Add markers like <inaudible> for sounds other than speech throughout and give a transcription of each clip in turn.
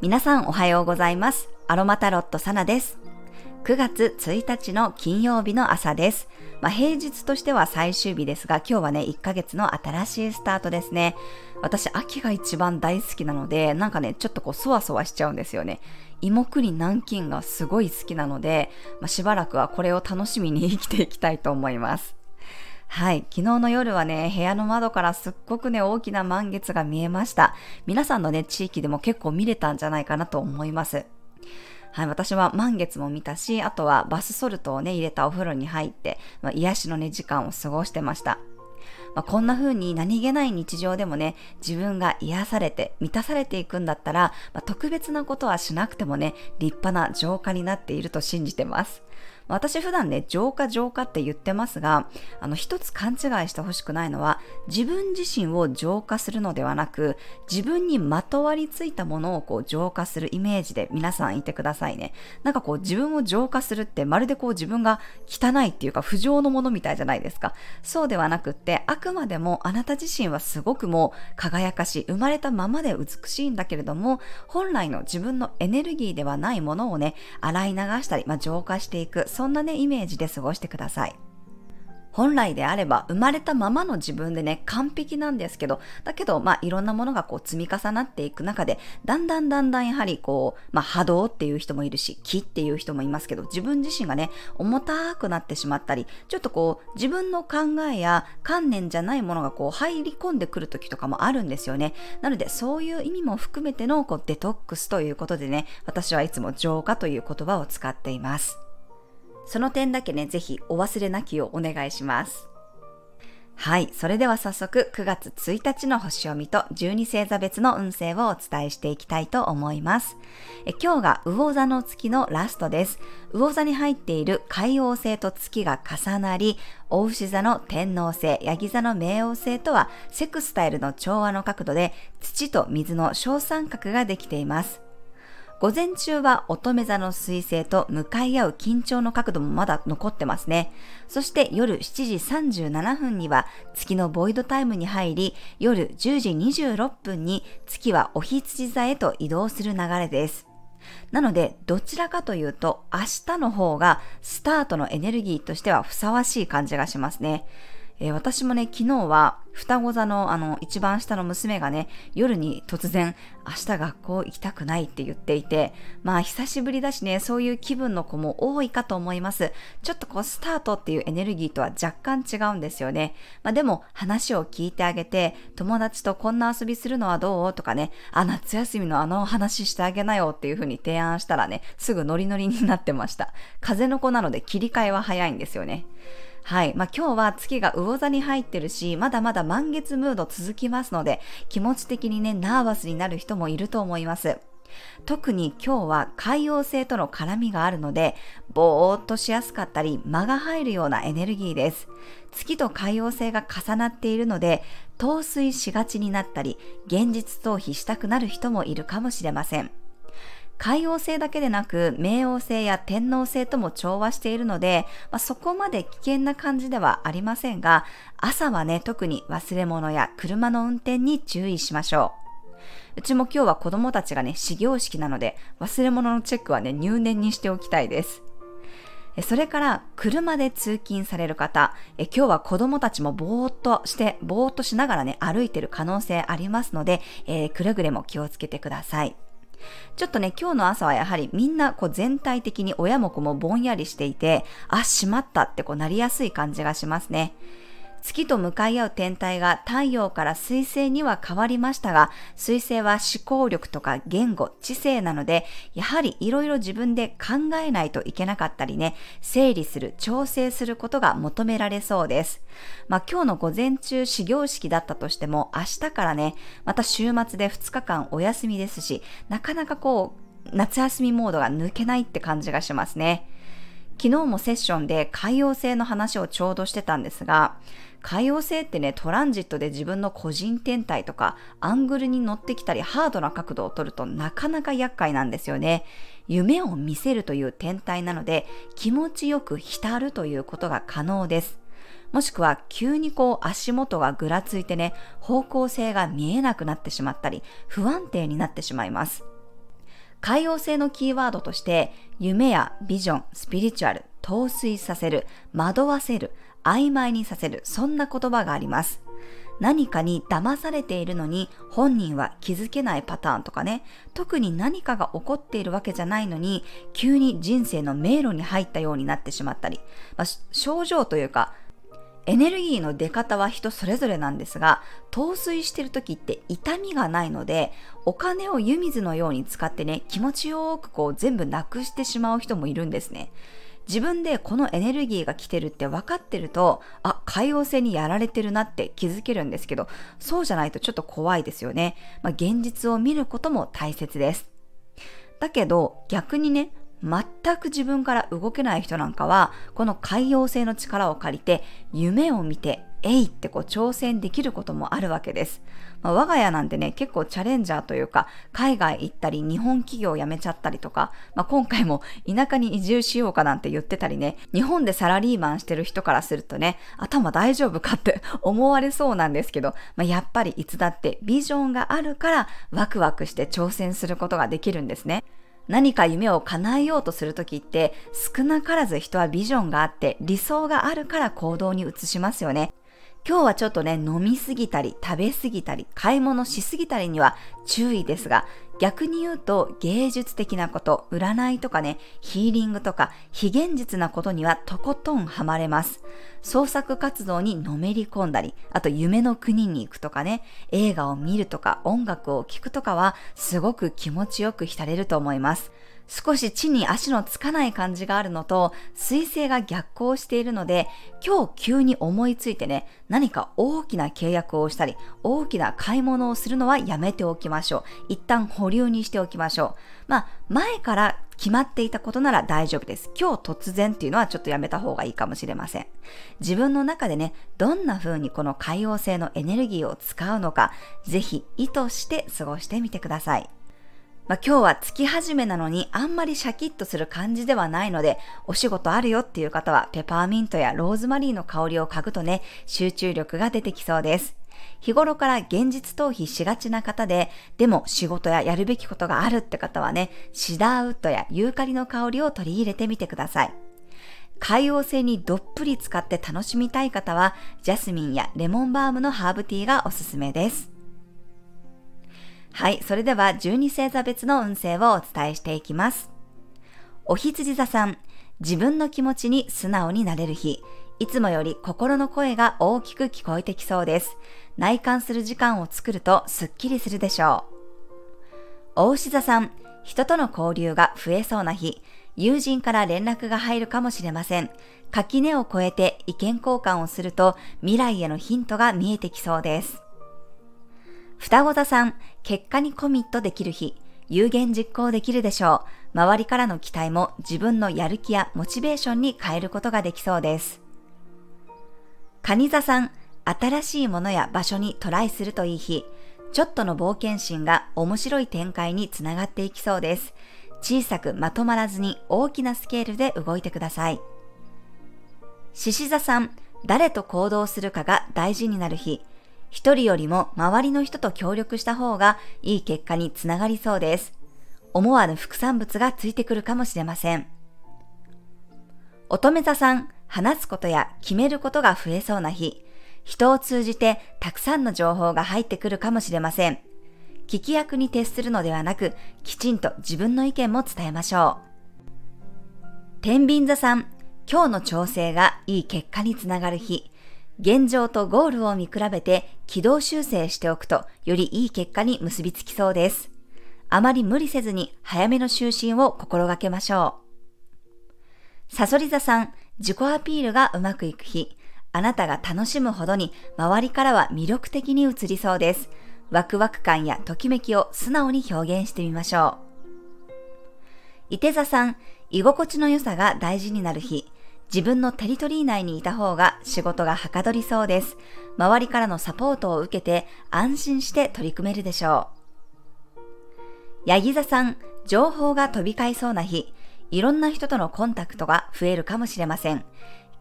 皆さんおはようございます。アロマタロットサナです。9月1日の金曜日の朝です。まあ、平日としては最終日ですが、今日はね、1ヶ月の新しいスタートですね。私、秋が一番大好きなので、なんかね、ちょっとこう、そわそわしちゃうんですよね。芋栗南京がすごい好きなので、まあ、しばらくはこれを楽しみに生きていきたいと思います。はい。昨日の夜はね、部屋の窓からすっごくね、大きな満月が見えました。皆さんのね、地域でも結構見れたんじゃないかなと思います。はい、私は満月も見たし、あとはバスソルトをね、入れたお風呂に入って、まあ、癒しのね、時間を過ごしてました。まあ、こんな風に何気ない日常でもね、自分が癒されて満たされていくんだったら、まあ、特別なことはしなくてもね、立派な浄化になっていると信じてます。私普段ね、浄化浄化って言ってますが、あの一つ勘違いしてほしくないのは、自分自身を浄化するのではなく、自分にまとわりついたものをこう浄化するイメージで皆さんいてくださいね。なんかこう自分を浄化するってまるでこう自分が汚いっていうか不浄のものみたいじゃないですか。そうではなくって、あくまでもあなた自身はすごくもう輝かしい、生まれたままで美しいんだけれども、本来の自分のエネルギーではないものをね、洗い流したり、まあ、浄化していく、そんなね、イメージで過ごしてください。本来であれば生まれたままの自分でね、完璧なんですけど、だけど、まあ、いろんなものがこう積み重なっていく中で、だんだんだんだんやはりこう、まあ、波動っていう人もいるし、気っていう人もいますけど、自分自身がね、重たくなってしまったり、ちょっとこう、自分の考えや観念じゃないものがこう、入り込んでくる時とかもあるんですよね。なので、そういう意味も含めてのこう、デトックスということでね、私はいつも浄化という言葉を使っています。その点だけね、ぜひお忘れなきをお願いします。はい。それでは早速9月1日の星読みと12星座別の運勢をお伝えしていきたいと思います。え今日が魚座の月のラストです。魚座に入っている海王星と月が重なり、大牛座の天王星、ヤギ座の冥王星とはセクスタイルの調和の角度で土と水の小三角ができています。午前中は乙女座の彗星と向かい合う緊張の角度もまだ残ってますね。そして夜7時37分には月のボイドタイムに入り、夜10時26分に月はお羊座へと移動する流れです。なので、どちらかというと、明日の方がスタートのエネルギーとしてはふさわしい感じがしますね。えー、私もね、昨日は双子座のあの一番下の娘がね、夜に突然明日学校行きたくないって言っていて、まあ久しぶりだしね、そういう気分の子も多いかと思います。ちょっとこうスタートっていうエネルギーとは若干違うんですよね。まあでも話を聞いてあげて、友達とこんな遊びするのはどう？とかね、あ、夏休みのあの話してあげなよっていう風に提案したらね、すぐノリノリになってました。風の子なので切り替えは早いんですよね。はい。まあ、今日は月が魚座に入ってるし、まだまだ満月ムード続きますので、気持ち的にね、ナーバスになる人もいると思います。特に今日は海洋星との絡みがあるので、ぼーっとしやすかったり、間が入るようなエネルギーです。月と海洋星が重なっているので、陶酔しがちになったり、現実逃避したくなる人もいるかもしれません。海王星だけでなく、冥王星や天王星とも調和しているので、まあ、そこまで危険な感じではありませんが、朝はね、特に忘れ物や車の運転に注意しましょう。うちも今日は子供たちがね、始業式なので、忘れ物のチェックはね、入念にしておきたいです。それから、車で通勤される方、え今日は子供たちもぼーっとして、ぼーっとしながらね、歩いてる可能性ありますので、えー、くれぐれも気をつけてください。ちょっとね、今日の朝はやはりみんなこう全体的に親も子もぼんやりしていて、あ、しまったってこうなりやすい感じがしますね。月と向かい合う天体が太陽から水星には変わりましたが、水星は思考力とか言語、知性なので、やはりいろいろ自分で考えないといけなかったりね、整理する、調整することが求められそうです。まあ今日の午前中始業式だったとしても、明日からね、また週末で2日間お休みですし、なかなかこう、夏休みモードが抜けないって感じがしますね。昨日もセッションで海洋性の話をちょうどしてたんですが、海洋性ってね、トランジットで自分の個人天体とかアングルに乗ってきたりハードな角度を取るとなかなか厄介なんですよね。夢を見せるという天体なので気持ちよく浸るということが可能です。もしくは急にこう足元がぐらついてね、方向性が見えなくなってしまったり、不安定になってしまいます。海王星のキーワードとして、夢やビジョン、スピリチュアル、陶酔させる、惑わせる、曖昧にさせる、そんな言葉があります。何かに騙されているのに本人は気づけないパターンとかね、特に何かが起こっているわけじゃないのに、急に人生の迷路に入ったようになってしまったり、まあ、症状というか、エネルギーの出方は人それぞれなんですが、陶酔してる時って痛みがないので、お金を湯水のように使ってね、気持ちよくこう全部なくしてしまう人もいるんですね。自分でこのエネルギーが来てるって分かってると、あ、海王星にやられてるなって気づけるんですけど、そうじゃないとちょっと怖いですよね。まあ、現実を見ることも大切です。だけど逆にね、全く自分から動けない人なんかは、この海洋性の力を借りて、夢を見て、えいってこう挑戦できることもあるわけです。まあ、我が家なんてね、結構チャレンジャーというか、海外行ったり、日本企業辞めちゃったりとか、まあ、今回も田舎に移住しようかなんて言ってたりね、日本でサラリーマンしてる人からするとね、頭大丈夫かって <laughs> 思われそうなんですけど、まあ、やっぱりいつだってビジョンがあるからワクワクして挑戦することができるんですね。何か夢を叶えようとするときって少なからず人はビジョンがあって理想があるから行動に移しますよね。今日はちょっとね、飲みすぎたり、食べすぎたり、買い物しすぎたりには注意ですが、逆に言うと芸術的なこと、占いとかね、ヒーリングとか非現実なことにはとことんハマれます。創作活動にのめり込んだり、あと夢の国に行くとかね、映画を見るとか音楽を聴くとかはすごく気持ちよく浸れると思います。少し地に足のつかない感じがあるのと、水星が逆行しているので、今日急に思いついてね、何か大きな契約をしたり、大きな買い物をするのはやめておきましょう。一旦保留にしておきましょう。まあ、前から決まっていたことなら大丈夫です。今日突然っていうのはちょっとやめた方がいいかもしれません。自分の中でね、どんな風にこの海王星のエネルギーを使うのか、ぜひ意図して過ごしてみてください。まあ、今日は月始めなのにあんまりシャキッとする感じではないので、お仕事あるよっていう方はペパーミントやローズマリーの香りを嗅ぐとね、集中力が出てきそうです。日頃から現実逃避しがちな方で、でも仕事ややるべきことがあるって方はね、シダーウッドやユーカリの香りを取り入れてみてください。海王星にどっぷり使って楽しみたい方は、ジャスミンやレモンバームのハーブティーがおすすめです。はい、それでは12星座別の運勢をお伝えしていきます。お羊座さん、自分の気持ちに素直になれる日、いつもより心の声が大きく聞こえてきそうです。内観する時間を作るとスッキリするでしょう。お牛座さん、人との交流が増えそうな日、友人から連絡が入るかもしれません。垣根を越えて意見交換をすると未来へのヒントが見えてきそうです。双子座さん、結果にコミットできる日、有言実行できるでしょう。周りからの期待も自分のやる気やモチベーションに変えることができそうです。蟹座さん、新しいものや場所にトライするといい日、ちょっとの冒険心が面白い展開につながっていきそうです。小さくまとまらずに大きなスケールで動いてください。獅子座さん、誰と行動するかが大事になる日、一人よりも周りの人と協力した方がいい結果につながりそうです。思わぬ副産物がついてくるかもしれません。乙女座さん、話すことや決めることが増えそうな日、人を通じてたくさんの情報が入ってくるかもしれません。聞き役に徹するのではなく、きちんと自分の意見も伝えましょう。天秤座さん、今日の調整がいい結果につながる日、現状とゴールを見比べて軌道修正しておくとよりいい結果に結びつきそうです。あまり無理せずに早めの就寝を心がけましょう。サソリ座さん、自己アピールがうまくいく日、あなたが楽しむほどに周りからは魅力的に映りそうです。ワクワク感やときめきを素直に表現してみましょう。伊手座さん、居心地の良さが大事になる日、自分のテリトリー内にいた方が仕事がはかどりそうです。周りからのサポートを受けて安心して取り組めるでしょう。ヤギ座さん、情報が飛び交いそうな日、いろんな人とのコンタクトが増えるかもしれません。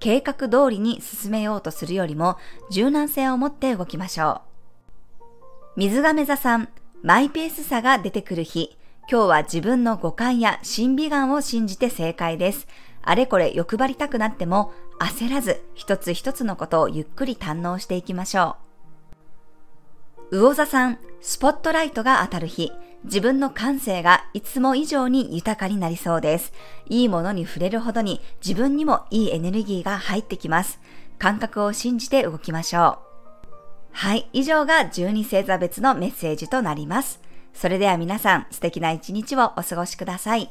計画通りに進めようとするよりも柔軟性を持って動きましょう。水亀座さん、マイペースさが出てくる日。今日は自分の五感や審美眼を信じて正解です。あれこれ欲張りたくなっても焦らず一つ一つのことをゆっくり堪能していきましょう。魚座さん、スポットライトが当たる日。自分の感性がいつも以上に豊かになりそうです。いいものに触れるほどに自分にもいいエネルギーが入ってきます。感覚を信じて動きましょう。はい、以上が12星座別のメッセージとなります。それでは皆さん素敵な一日をお過ごしください。